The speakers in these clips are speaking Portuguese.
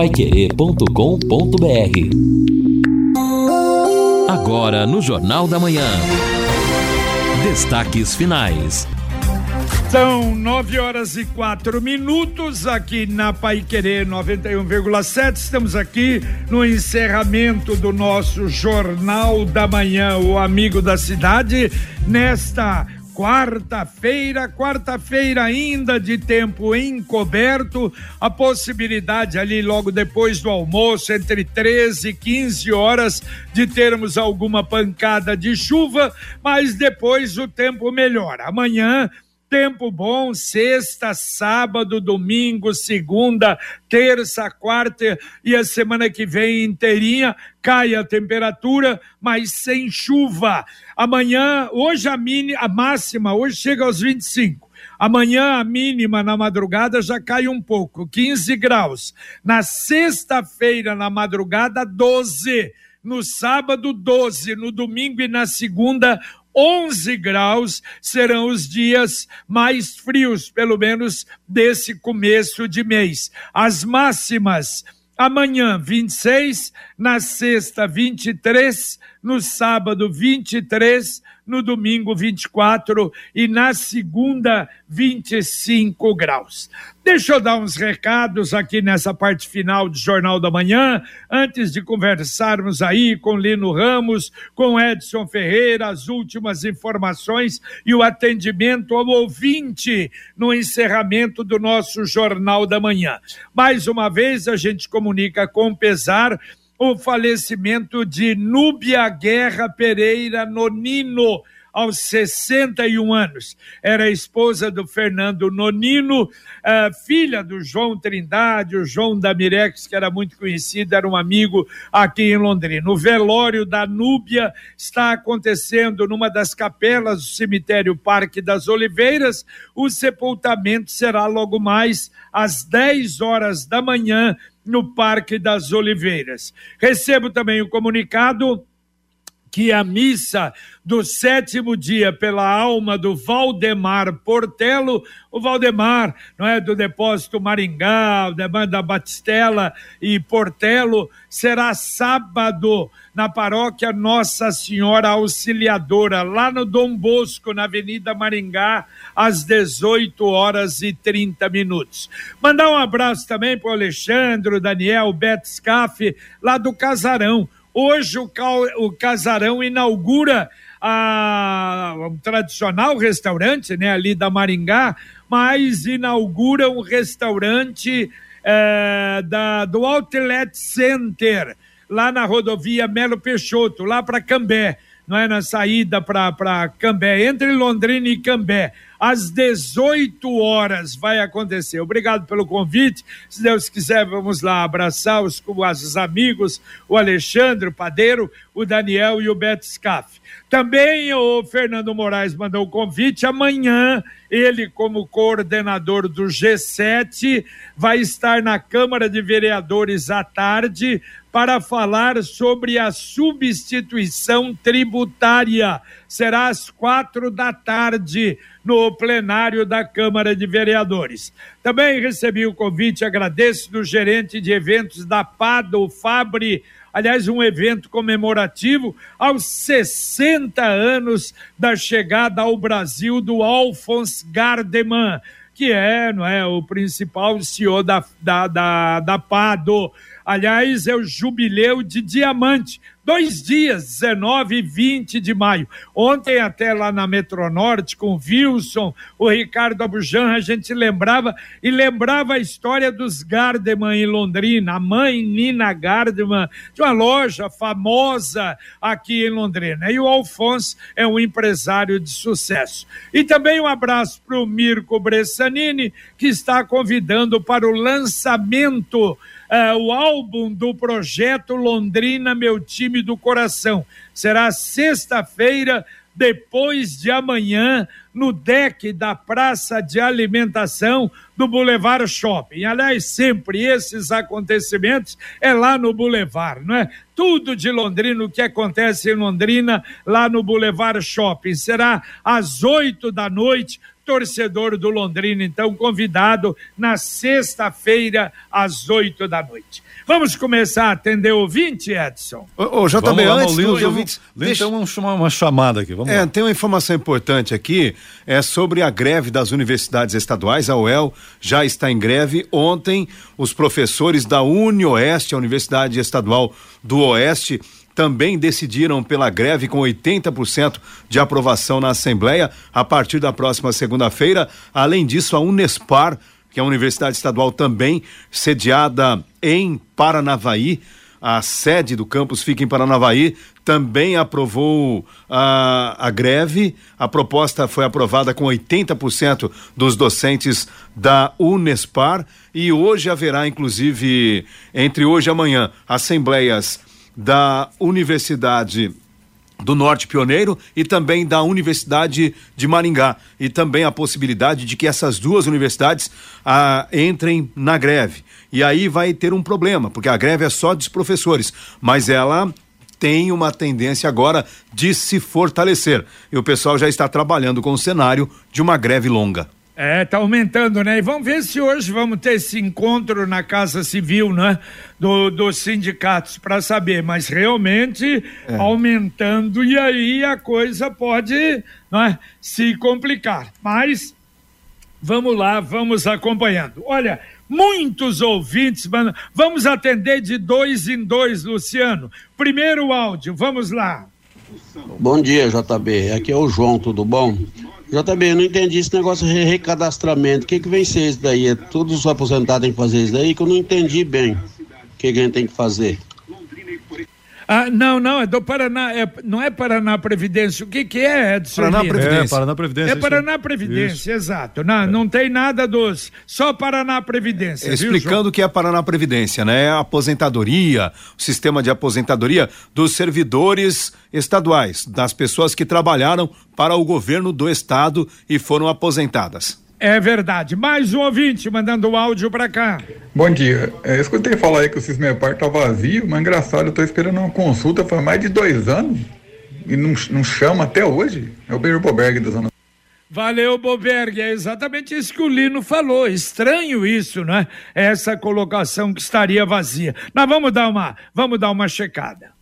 paiquerê.com.br Agora no Jornal da Manhã. Destaques finais. São nove horas e quatro minutos aqui na Pai Querer 91,7. Estamos aqui no encerramento do nosso Jornal da Manhã, o Amigo da Cidade, nesta quarta-feira, quarta-feira ainda de tempo encoberto, a possibilidade ali logo depois do almoço, entre 13 e 15 horas, de termos alguma pancada de chuva, mas depois o tempo melhora. Amanhã Tempo bom, sexta, sábado, domingo, segunda, terça, quarta e a semana que vem inteirinha cai a temperatura, mas sem chuva. Amanhã, hoje a, mini, a máxima, hoje chega aos 25. Amanhã a mínima na madrugada já cai um pouco, 15 graus. Na sexta-feira, na madrugada, 12 no sábado 12, no domingo e na segunda 11 graus serão os dias mais frios, pelo menos desse começo de mês. As máximas amanhã 26, na sexta 23, no sábado 23, no domingo 24 e na segunda 25 graus. Deixa eu dar uns recados aqui nessa parte final do Jornal da Manhã, antes de conversarmos aí com Lino Ramos, com Edson Ferreira, as últimas informações e o atendimento ao ouvinte no encerramento do nosso Jornal da Manhã. Mais uma vez, a gente comunica com pesar o falecimento de Núbia Guerra Pereira Nonino, aos 61 anos. Era esposa do Fernando Nonino, uh, filha do João Trindade, o João da Mirex, que era muito conhecido, era um amigo aqui em Londrina. O velório da Núbia está acontecendo numa das capelas do cemitério Parque das Oliveiras. O sepultamento será logo mais às 10 horas da manhã no Parque das Oliveiras. Recebo também o comunicado que a missa do sétimo dia pela alma do Valdemar Portelo, o Valdemar, não é, do depósito Maringá, da Batistela e Portelo, será sábado na paróquia Nossa Senhora Auxiliadora, lá no Dom Bosco, na Avenida Maringá, às 18 horas e 30 minutos. Mandar um abraço também para o Alexandre, Daniel, Beto Scaff, lá do Casarão Hoje o, o Casarão inaugura a, um tradicional restaurante, né, ali da Maringá, mas inaugura um restaurante é, da, do Outlet Center, lá na rodovia Melo Peixoto, lá para Cambé, não é? Na saída para Cambé, entre Londrina e Cambé às 18 horas vai acontecer. Obrigado pelo convite. Se Deus quiser, vamos lá abraçar os, os amigos, o Alexandre, o Padeiro, o Daniel e o Beto Scaff. Também o Fernando Moraes mandou o convite. Amanhã, ele, como coordenador do G7, vai estar na Câmara de Vereadores à tarde para falar sobre a substituição tributária. Será às quatro da tarde no plenário da Câmara de Vereadores. Também recebi o convite, agradeço do gerente de eventos da PADO, Fabre, aliás, um evento comemorativo aos 60 anos da chegada ao Brasil do Alphonse Gardeman, que é, não é, o principal CEO da, da, da, da PADO. Aliás, é o jubileu de diamante dois dias, 19 e 20 de maio. Ontem, até lá na Metronorte, com o Wilson, o Ricardo Abujan, a gente lembrava e lembrava a história dos Gardeman em Londrina. A mãe Nina Gardeman, de uma loja famosa aqui em Londrina. E o Alfonso é um empresário de sucesso. E também um abraço para o Mirko Bressanini, que está convidando para o lançamento uh, o álbum do projeto Londrina, meu time do coração. Será sexta-feira, depois de amanhã, no deck da Praça de Alimentação do Boulevard Shopping. Aliás, sempre esses acontecimentos é lá no Boulevard, não é? Tudo de Londrina, o que acontece em Londrina, lá no Boulevard Shopping. Será às oito da noite torcedor do Londrina, então, convidado na sexta-feira, às oito da noite. Vamos começar a atender o ouvinte, Edson? Ô, ô JB, vamos antes dos ouvintes... Deixa... Tem uma, uma chamada aqui, vamos é, lá. Tem uma informação importante aqui, é sobre a greve das universidades estaduais, a UEL já está em greve. Ontem, os professores da UniOeste, a Universidade Estadual do Oeste, também decidiram pela greve com 80% de aprovação na Assembleia a partir da próxima segunda-feira. Além disso, a Unespar que é a Universidade Estadual também, sediada em Paranavaí. A sede do campus fica em Paranavaí, também aprovou a, a greve. A proposta foi aprovada com 80% dos docentes da Unespar. E hoje haverá, inclusive, entre hoje e amanhã, assembleias da Universidade do Norte Pioneiro e também da Universidade de Maringá. E também a possibilidade de que essas duas universidades ah, entrem na greve. E aí vai ter um problema, porque a greve é só dos professores, mas ela tem uma tendência agora de se fortalecer. E o pessoal já está trabalhando com o cenário de uma greve longa. É, tá aumentando, né? E vamos ver se hoje vamos ter esse encontro na Casa Civil, né? Do, dos sindicatos para saber, mas realmente é. aumentando e aí a coisa pode né, se complicar. Mas vamos lá, vamos acompanhando. Olha, muitos ouvintes, vamos atender de dois em dois, Luciano. Primeiro áudio, vamos lá. Bom dia, JB. Aqui é o João, tudo bom? JB, eu não entendi esse negócio de recadastramento. O que, que vem ser isso daí? É todos os aposentados têm que fazer isso daí que eu não entendi bem. O que, que a gente tem que fazer? Ah, não, não, é do Paraná, é, não é Paraná Previdência. O que que é, Edson? Paraná Previdência. É, Paraná Previdência. É Paraná Previdência, isso. exato. Não, é. não tem nada dos, só Paraná Previdência. Explicando o que é Paraná Previdência, né? É a aposentadoria, o sistema de aposentadoria dos servidores estaduais, das pessoas que trabalharam para o governo do estado e foram aposentadas. É verdade. Mais um ouvinte mandando o áudio para cá. Bom dia. É, eu escutei falar aí que o Cismepar tá vazio, mas engraçado, eu tô esperando uma consulta faz mais de dois anos e não, não chama até hoje. É o Beiro Boberg da Zona Valeu, Boberg. É exatamente isso que o Lino falou. Estranho isso, né? Essa colocação que estaria vazia. Mas vamos dar uma, vamos dar uma checada.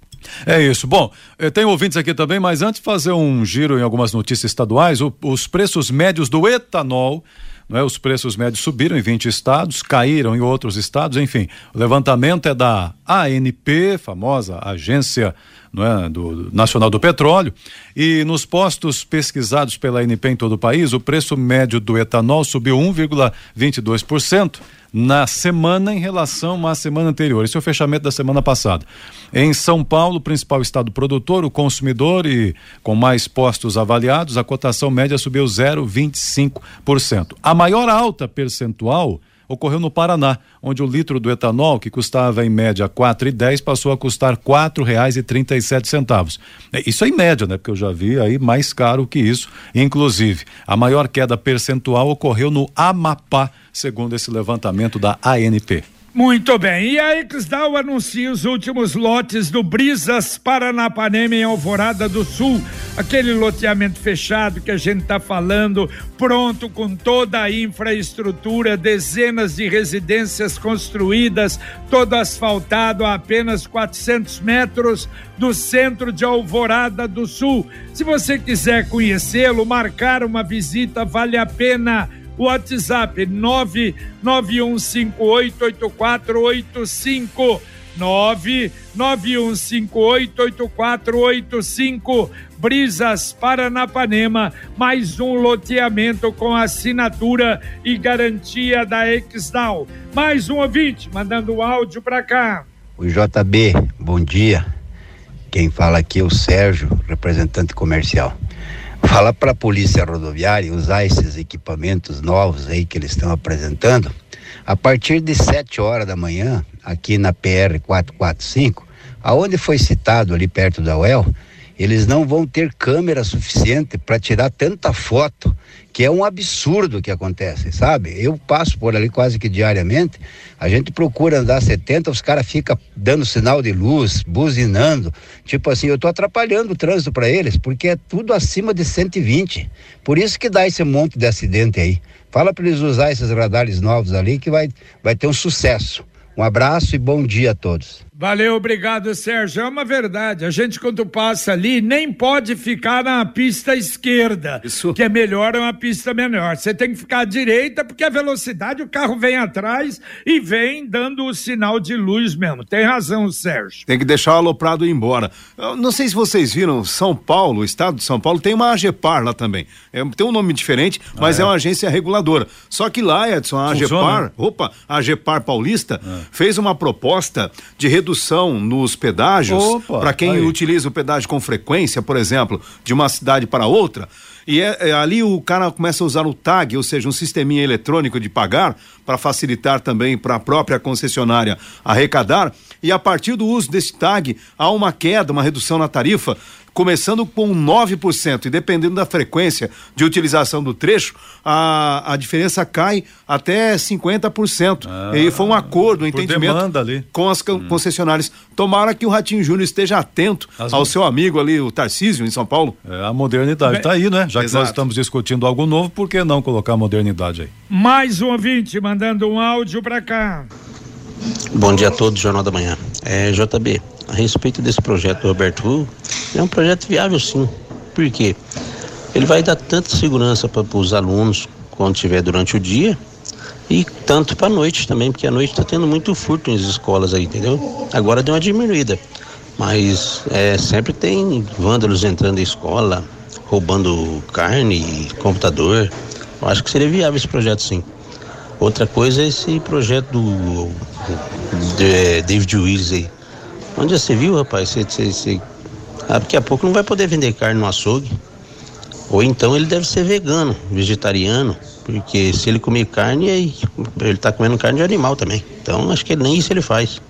É isso. Bom, eh, tem ouvintes aqui também, mas antes de fazer um giro em algumas notícias estaduais, o, os preços médios do etanol. É? Os preços médios subiram em 20 estados, caíram em outros estados, enfim. O levantamento é da ANP, famosa agência não é, do Nacional do Petróleo, e nos postos pesquisados pela ANP em todo o país, o preço médio do etanol subiu 1,22% na semana em relação à semana anterior. Esse é o fechamento da semana passada. Em São Paulo, principal estado produtor, o consumidor e com mais postos avaliados, a cotação média subiu 0,25%. A maior alta percentual ocorreu no Paraná, onde o litro do etanol, que custava em média e dez, passou a custar sete centavos. É, isso é em média, né? Porque eu já vi aí mais caro que isso. Inclusive, a maior queda percentual ocorreu no Amapá, segundo esse levantamento da ANP. Muito bem. E a Exdal anuncia os últimos lotes do Brisas Paranapanema em Alvorada do Sul. Aquele loteamento fechado que a gente está falando, pronto com toda a infraestrutura, dezenas de residências construídas, todo asfaltado a apenas 400 metros do centro de Alvorada do Sul. Se você quiser conhecê-lo, marcar uma visita, vale a pena WhatsApp 991588485. 991588485. Brisas Paranapanema, mais um loteamento com assinatura e garantia da Exdal. Mais um ouvinte mandando áudio para cá. O JB, bom dia. Quem fala aqui é o Sérgio, representante comercial. Fala para a Polícia Rodoviária usar esses equipamentos novos aí que eles estão apresentando. A partir de 7 horas da manhã, aqui na PR 445, aonde foi citado ali perto da UEL, eles não vão ter câmera suficiente para tirar tanta foto, que é um absurdo que acontece, sabe? Eu passo por ali quase que diariamente, a gente procura andar 70, os caras ficam dando sinal de luz, buzinando, tipo assim, eu estou atrapalhando o trânsito para eles, porque é tudo acima de 120. Por isso que dá esse monte de acidente aí. Fala para eles usar esses radares novos ali que vai, vai ter um sucesso. Um abraço e bom dia a todos. Valeu, obrigado, Sérgio. É uma verdade. A gente, quando passa ali, nem pode ficar na pista esquerda, Isso. que é melhor, é uma pista menor. Você tem que ficar à direita, porque a velocidade, o carro vem atrás e vem dando o sinal de luz mesmo. Tem razão, Sérgio. Tem que deixar o aloprado ir embora. Eu não sei se vocês viram, São Paulo, o estado de São Paulo, tem uma AGEPAR lá também. É, tem um nome diferente, mas é. uma agência reguladora. Só que lá, Edson, a Funciona, AGEPAR, opa, a AGEPAR Paulista, fez uma proposta de redução nos pedágios para quem aí. utiliza o pedágio com frequência, por exemplo, de uma cidade para outra. E é, é, ali o cara começa a usar o tag, ou seja, um sisteminha eletrônico de pagar, para facilitar também para a própria concessionária arrecadar. E a partir do uso desse tag, há uma queda, uma redução na tarifa, começando com 9%, e dependendo da frequência de utilização do trecho, a, a diferença cai até 50%. e foi um acordo, um entendimento demanda ali. com as con- concessionárias. Tomara que o Ratinho Júnior esteja atento As- ao seu amigo ali, o Tarcísio, em São Paulo. É, a modernidade tá aí, né? Já que Exato. nós estamos discutindo algo novo, por que não colocar a modernidade aí? Mais um ouvinte mandando um áudio para cá. Bom dia a todos, Jornal da Manhã. É, JB, a respeito desse projeto do Roberto Hu, é um projeto viável sim. Por quê? Ele vai dar tanta segurança para os alunos quando tiver durante o dia e tanto para a noite também, porque a noite está tendo muito furto nas escolas aí, entendeu? Agora deu uma diminuída, mas é, sempre tem vândalos entrando na escola, roubando carne, computador. Eu acho que seria viável esse projeto sim. Outra coisa é esse projeto do de David Willis aí. Onde você viu, rapaz? Você, você, você... Ah, daqui a pouco não vai poder vender carne no açougue. Ou então ele deve ser vegano, vegetariano, porque se ele comer carne, ele tá comendo carne de animal também. Então acho que nem isso ele faz.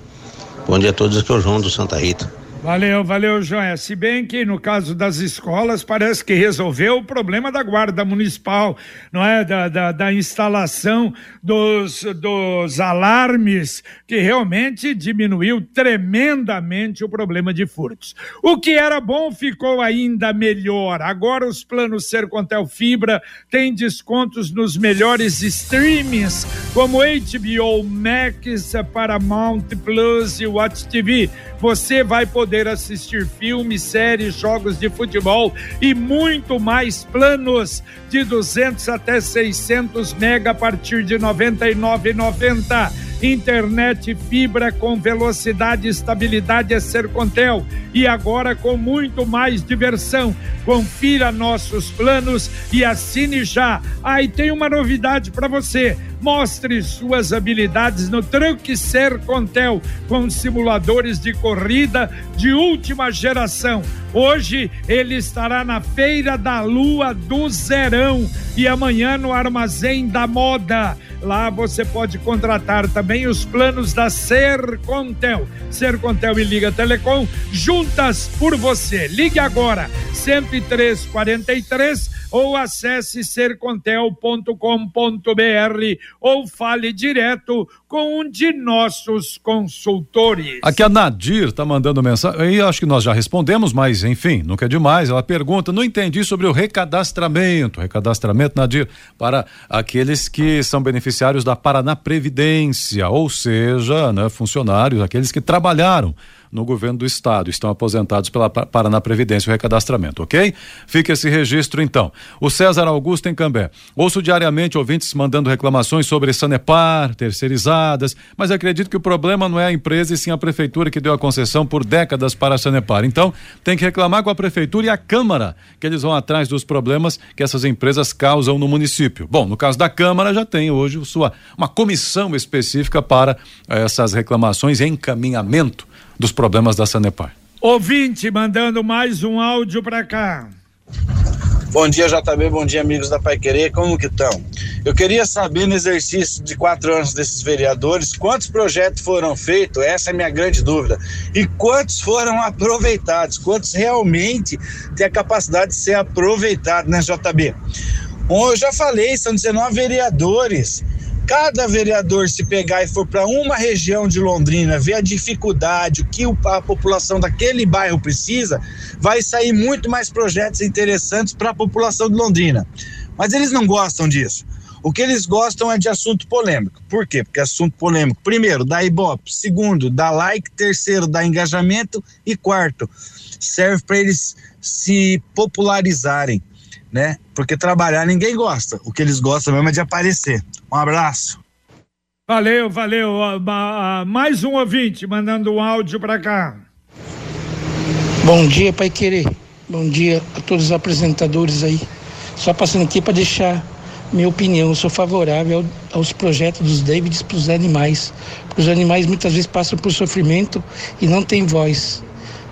Bom dia a todos, aqui é o João do Santa Rita. Valeu, valeu, Joé. Se bem que no caso das escolas parece que resolveu o problema da guarda municipal, não é? Da, da, da instalação dos, dos alarmes, que realmente diminuiu tremendamente o problema de furtos. O que era bom ficou ainda melhor. Agora os planos Sercontel Fibra têm descontos nos melhores streamings, como HBO Max, Paramount Plus e Watch TV. Você vai poder assistir filmes, séries, jogos de futebol e muito mais planos de 200 até 600 mega a partir de 99,90. Internet fibra com velocidade e estabilidade é Sercontel e agora com muito mais diversão. Confira nossos planos e assine já. Ah, e tem uma novidade para você. Mostre suas habilidades no Truque Sercontel com simuladores de corrida de última geração. Hoje ele estará na Feira da Lua do Zerão e amanhã no Armazém da Moda. Lá você pode contratar também os planos da Sercontel. Sercontel e Liga Telecom juntas por você. Ligue agora 10343 ou acesse sercontel.com.br ou fale direto com um de nossos consultores. Aqui a Nadir tá mandando mensagem, aí acho que nós já respondemos, mas enfim, nunca é demais. Ela pergunta: não entendi sobre o recadastramento. Recadastramento, Nadir, para aqueles que são beneficiários da Paraná Previdência, ou seja, né, funcionários, aqueles que trabalharam no governo do estado, estão aposentados pela Pa- Paraná Previdência, o recadastramento, ok? Fica esse registro então. O César Augusto em Cambé. Ouço diariamente ouvintes mandando reclamações sobre Sanepar, terceirizadas, mas acredito que o problema não é a empresa e sim a prefeitura que deu a concessão por décadas para a Sanepar. Então, tem que reclamar com a prefeitura e a Câmara, que eles vão atrás dos problemas que essas empresas causam no município. Bom, no caso da Câmara já tem hoje sua uma comissão específica para eh, essas reclamações e encaminhamento dos problemas da Sanepar. Ouvinte mandando mais um áudio para cá. Bom dia, JB, bom dia, amigos da Pai Querer, como que estão? Eu queria saber, no exercício de quatro anos desses vereadores, quantos projetos foram feitos, essa é a minha grande dúvida, e quantos foram aproveitados, quantos realmente têm a capacidade de ser aproveitados, né, JB? Bom, eu já falei, são 19 vereadores, cada vereador se pegar e for para uma região de Londrina, ver a dificuldade, o que a população daquele bairro precisa, vai sair muito mais projetos interessantes para a população de Londrina. Mas eles não gostam disso. O que eles gostam é de assunto polêmico. Por quê? Porque assunto polêmico, primeiro, dá ibope, segundo, dá like, terceiro, dá engajamento e quarto, serve para eles se popularizarem né? Porque trabalhar ninguém gosta. O que eles gostam mesmo é de aparecer. Um abraço. Valeu, valeu. Mais um ouvinte mandando um áudio para cá. Bom dia, Pai Querer. Bom dia a todos os apresentadores aí. Só passando aqui para deixar minha opinião. Eu sou favorável aos projetos dos Davids para os animais. Porque os animais muitas vezes passam por sofrimento e não têm voz.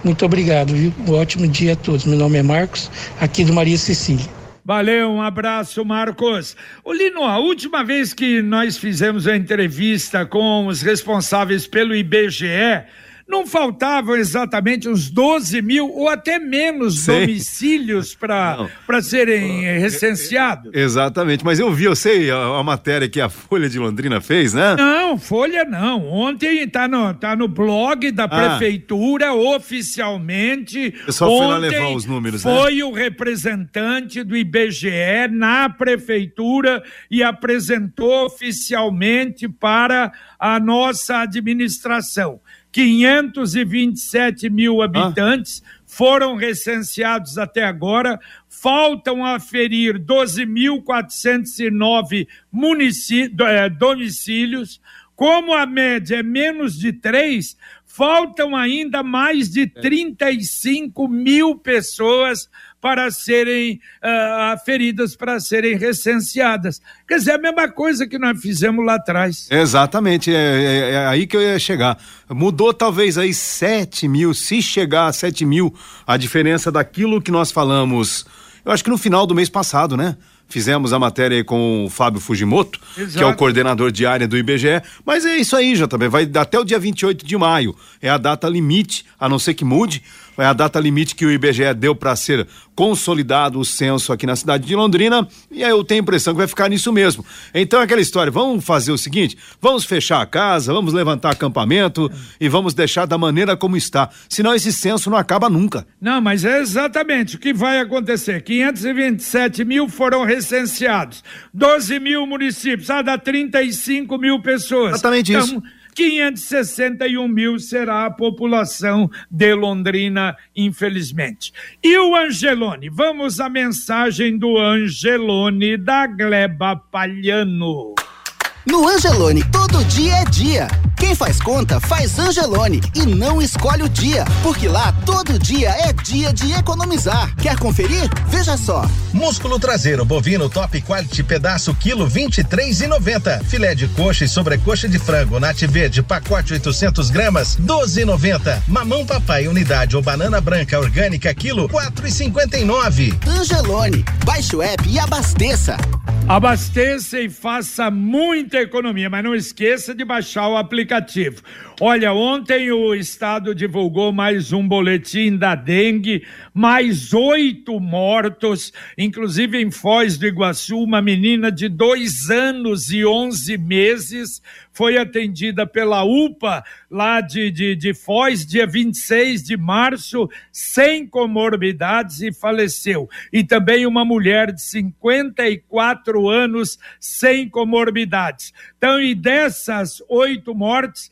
Muito obrigado, viu? Um ótimo dia a todos. Meu nome é Marcos, aqui do Maria Cecília. Valeu, um abraço, Marcos. O Lino, a última vez que nós fizemos a entrevista com os responsáveis pelo IBGE, não faltavam exatamente uns 12 mil ou até menos Sei. domicílios para serem recenseados. Exatamente, mas eu vi, eu sei a, a, matéria que a Folha de Londrina fez, né? Não, Folha não. Ontem está no, tá no blog da ah. prefeitura oficialmente. Eu só fui lá levar os números, né? Foi né? o representante do IBGE na prefeitura e apresentou oficialmente para a nossa administração. 527 mil habitantes ah. foram recenseados até agora, faltam aferir 12.409 é, domicílios. Como a média é menos de três, faltam ainda mais de 35 é. mil pessoas para serem uh, aferidas, para serem recenseadas. Quer dizer, a mesma coisa que nós fizemos lá atrás. Exatamente, é, é, é aí que eu ia chegar. Mudou talvez aí 7 mil, se chegar a 7 mil, a diferença daquilo que nós falamos, eu acho que no final do mês passado, né? Fizemos a matéria com o Fábio Fujimoto, Exato. que é o coordenador de área do IBGE. Mas é isso aí, já também. Vai até o dia 28 de maio. É a data limite, a não ser que mude é a data limite que o IBGE deu para ser consolidado o censo aqui na cidade de Londrina, e aí eu tenho a impressão que vai ficar nisso mesmo. Então, aquela história, vamos fazer o seguinte: vamos fechar a casa, vamos levantar acampamento e vamos deixar da maneira como está. Senão esse censo não acaba nunca. Não, mas é exatamente o que vai acontecer. 527 mil foram recenseados, 12 mil municípios, ah, dá 35 mil pessoas. Exatamente então, isso 561 mil será a população de Londrina, infelizmente. E o Angelone? Vamos à mensagem do Angelone da Gleba Palhano. No Angelone, todo dia é dia. Quem faz conta, faz Angelone e não escolhe o dia, porque lá todo dia é dia de economizar. Quer conferir? Veja só. Músculo traseiro bovino top quality pedaço quilo 23 e 90. Filé de coxa e sobrecoxa de frango nat verde pacote 800 gramas 12 e 90. Mamão papai unidade ou banana branca orgânica quilo 4 e 59. Angelone, baixe o app e abasteça. Abasteça e faça muita economia, mas não esqueça de baixar o aplicativo. Olha, ontem o estado divulgou mais um boletim da dengue, mais oito mortos, inclusive em Foz do Iguaçu, uma menina de dois anos e onze meses foi atendida pela UPA lá de, de, de Foz, dia 26 de março, sem comorbidades e faleceu. E também uma mulher de 54 anos sem comorbidades. Então, e dessas oito mortes,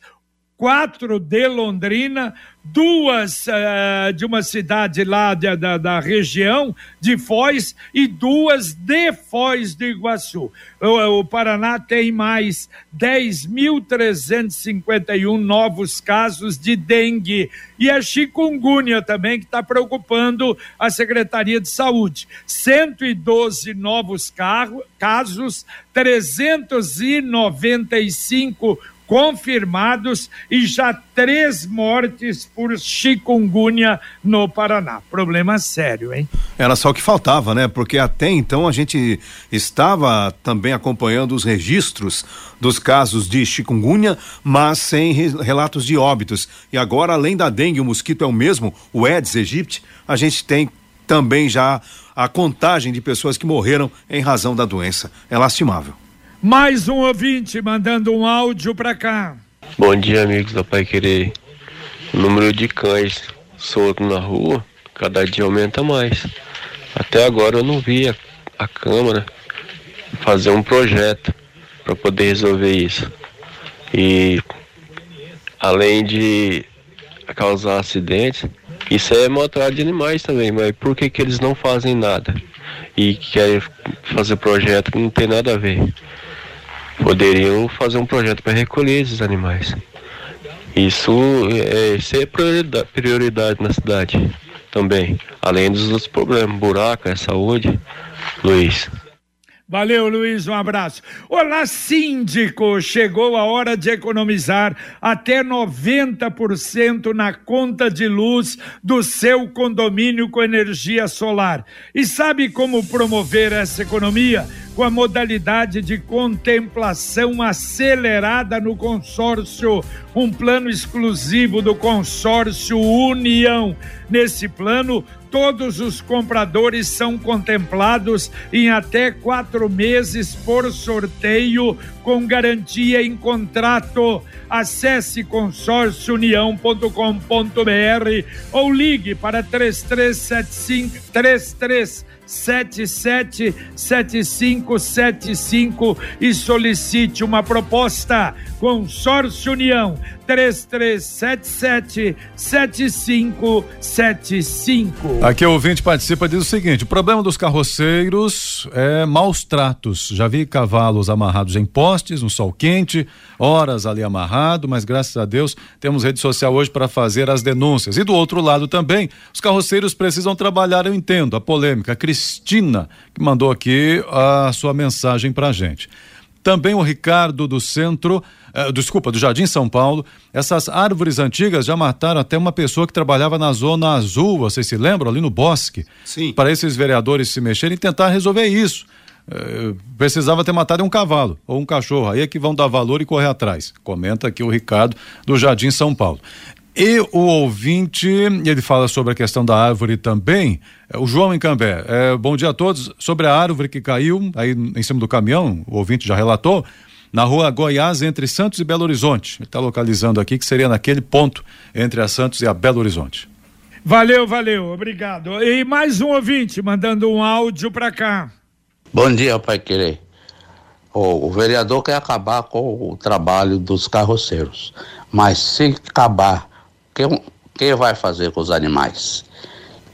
quatro de Londrina, duas uh, de uma cidade lá de, da, da, região de Foz e duas de Foz do Iguaçu. O, o Paraná tem mais 10.351 novos casos de dengue e a chikungunya também que está preocupando a Secretaria de Saúde. 112 novos carro, casos, 395 confirmados e já três mortes por chikungunya no Paraná. Problema sério, hein? Era só o que faltava, né? Porque até então a gente estava também acompanhando os registros dos casos de chikungunya, mas sem relatos de óbitos. E agora, além da dengue, o mosquito é o mesmo, o Aedes aegypti, a gente tem também já a contagem de pessoas que morreram em razão da doença. É lastimável. Mais um ouvinte mandando um áudio para cá. Bom dia, amigos da Pai Querer. O número de cães soltos na rua cada dia aumenta mais. Até agora eu não vi a, a Câmara fazer um projeto para poder resolver isso. E além de causar acidentes, isso é maltrato de animais também, mas por que, que eles não fazem nada? E querem fazer projeto que não tem nada a ver. Poderiam fazer um projeto para recolher esses animais. Isso é, isso é prioridade, prioridade na cidade também. Além dos outros problemas, buraco, é saúde. Luiz. Valeu, Luiz, um abraço. Olá, síndico! Chegou a hora de economizar até 90% na conta de luz do seu condomínio com energia solar. E sabe como promover essa economia? Com a modalidade de contemplação acelerada no consórcio, um plano exclusivo do consórcio União. Nesse plano, todos os compradores são contemplados em até quatro meses por sorteio, com garantia em contrato. Acesse consórciounião.com.br ou ligue para 3375 33 777575 e solicite uma proposta. Consórcio União 3377 7575. Aqui o ouvinte participa diz o seguinte: o problema dos carroceiros é maus tratos. Já vi cavalos amarrados em postes, no sol quente, horas ali amarrado, mas graças a Deus temos rede social hoje para fazer as denúncias. E do outro lado também, os carroceiros precisam trabalhar, eu entendo, a polêmica. A Cristina, que mandou aqui a sua mensagem pra gente. Também o Ricardo do Centro, uh, desculpa, do Jardim São Paulo. Essas árvores antigas já mataram até uma pessoa que trabalhava na Zona Azul, vocês se lembram? Ali no bosque. Sim. Para esses vereadores se mexerem e tentar resolver isso. Uh, precisava ter matado um cavalo ou um cachorro, aí é que vão dar valor e correr atrás. Comenta aqui o Ricardo do Jardim São Paulo. E o ouvinte, ele fala sobre a questão da árvore também. É, o João Encambé. É, bom dia a todos. Sobre a árvore que caiu aí em cima do caminhão, o ouvinte já relatou, na rua Goiás, entre Santos e Belo Horizonte. Ele está localizando aqui que seria naquele ponto entre a Santos e a Belo Horizonte. Valeu, valeu, obrigado. E mais um ouvinte mandando um áudio para cá. Bom dia, Pai Querer. O, o vereador quer acabar com o trabalho dos carroceiros, mas se acabar quem, quem vai fazer com os animais?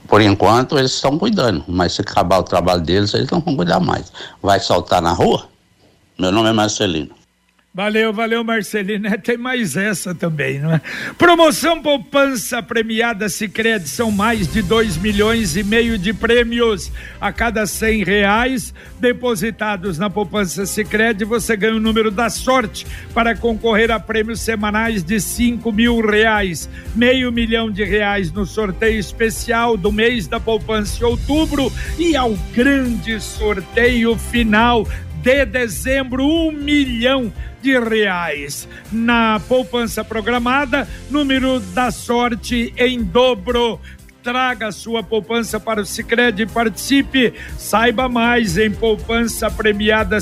Por enquanto eles estão cuidando, mas se acabar o trabalho deles, eles não vão cuidar mais. Vai soltar na rua? Meu nome é Marcelino. Valeu, valeu, Marcelino. É, tem mais essa também, não é? Promoção Poupança Premiada Sicredi são mais de dois milhões e meio de prêmios a cada cem reais depositados na Poupança Sicredi. Você ganha o número da sorte para concorrer a prêmios semanais de cinco mil reais, meio milhão de reais no sorteio especial do mês da Poupança de outubro e ao grande sorteio final de dezembro, um milhão de reais. Na poupança programada, número da sorte em dobro. Traga sua poupança para o Sicredi e participe. Saiba mais em poupança premiada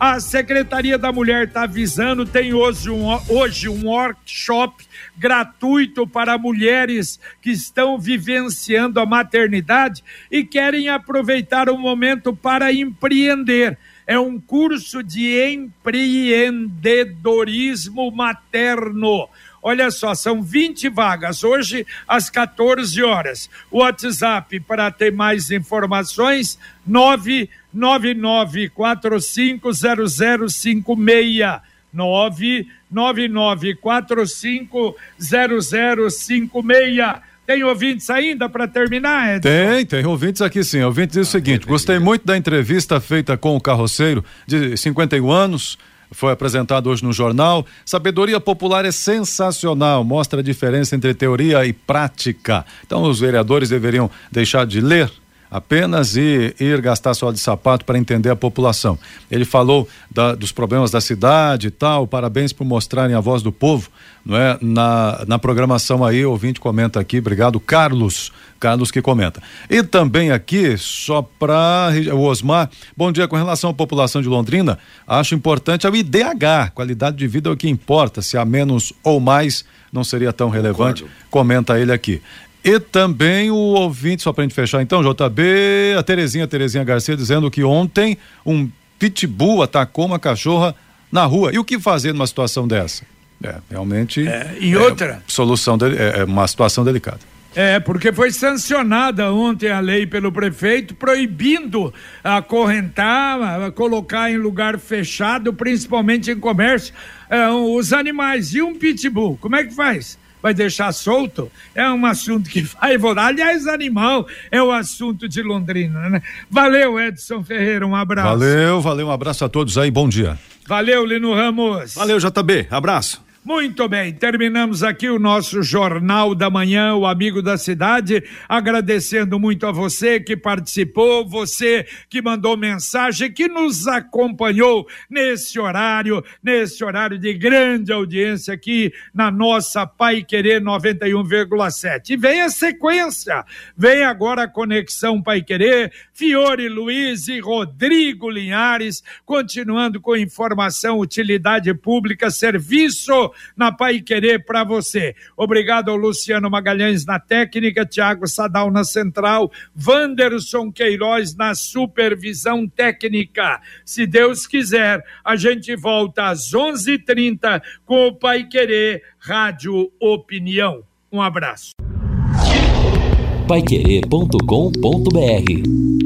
A Secretaria da Mulher está avisando, tem hoje um, hoje um workshop gratuito para mulheres que estão vivenciando a maternidade e querem aproveitar o momento para empreender. É um curso de empreendedorismo materno. Olha só, são 20 vagas hoje às 14 horas. O WhatsApp para ter mais informações: 999450056. 999450056. Tem ouvintes ainda para terminar, Edson? Tem, tem ouvintes aqui sim. Ouvintes diz o seguinte: gostei muito da entrevista feita com o carroceiro de 51 anos. Foi apresentado hoje no jornal. Sabedoria popular é sensacional, mostra a diferença entre teoria e prática. Então, os vereadores deveriam deixar de ler apenas e ir gastar só de sapato para entender a população. Ele falou da, dos problemas da cidade e tal, parabéns por mostrarem a voz do povo, não é? Na, na programação aí, ouvinte comenta aqui, obrigado, Carlos, Carlos que comenta. E também aqui, só para o Osmar, bom dia, com relação à população de Londrina, acho importante é o IDH, qualidade de vida é o que importa, se há menos ou mais, não seria tão relevante, Concordo. comenta ele aqui. E também o ouvinte, só para a gente fechar então, JB, a Terezinha, Terezinha Garcia, dizendo que ontem um pitbull atacou uma cachorra na rua. E o que fazer numa situação dessa? É, realmente. É, e outra? É, solução, de, é, é uma situação delicada. É, porque foi sancionada ontem a lei pelo prefeito proibindo acorrentar, colocar em lugar fechado, principalmente em comércio, é, os animais. E um pitbull, como é que faz? vai deixar solto, é um assunto que vai votar. Aliás, animal é o assunto de Londrina, né? Valeu, Edson Ferreira, um abraço. Valeu, valeu, um abraço a todos aí, bom dia. Valeu, Lino Ramos. Valeu, JB, abraço. Muito bem, terminamos aqui o nosso Jornal da Manhã, o Amigo da Cidade, agradecendo muito a você que participou, você que mandou mensagem, que nos acompanhou nesse horário, nesse horário de grande audiência aqui na nossa Pai Querer 91,7. E vem a sequência, vem agora a Conexão Pai Querer, Fiore Luiz e Rodrigo Linhares, continuando com informação, utilidade pública, serviço na Pai Querer para você. Obrigado ao Luciano Magalhães na técnica, Tiago Sadal na central, Wanderson Queiroz na supervisão técnica. Se Deus quiser, a gente volta às 11:30 com o Pai Querer Rádio Opinião. Um abraço. Paiquerê.com.br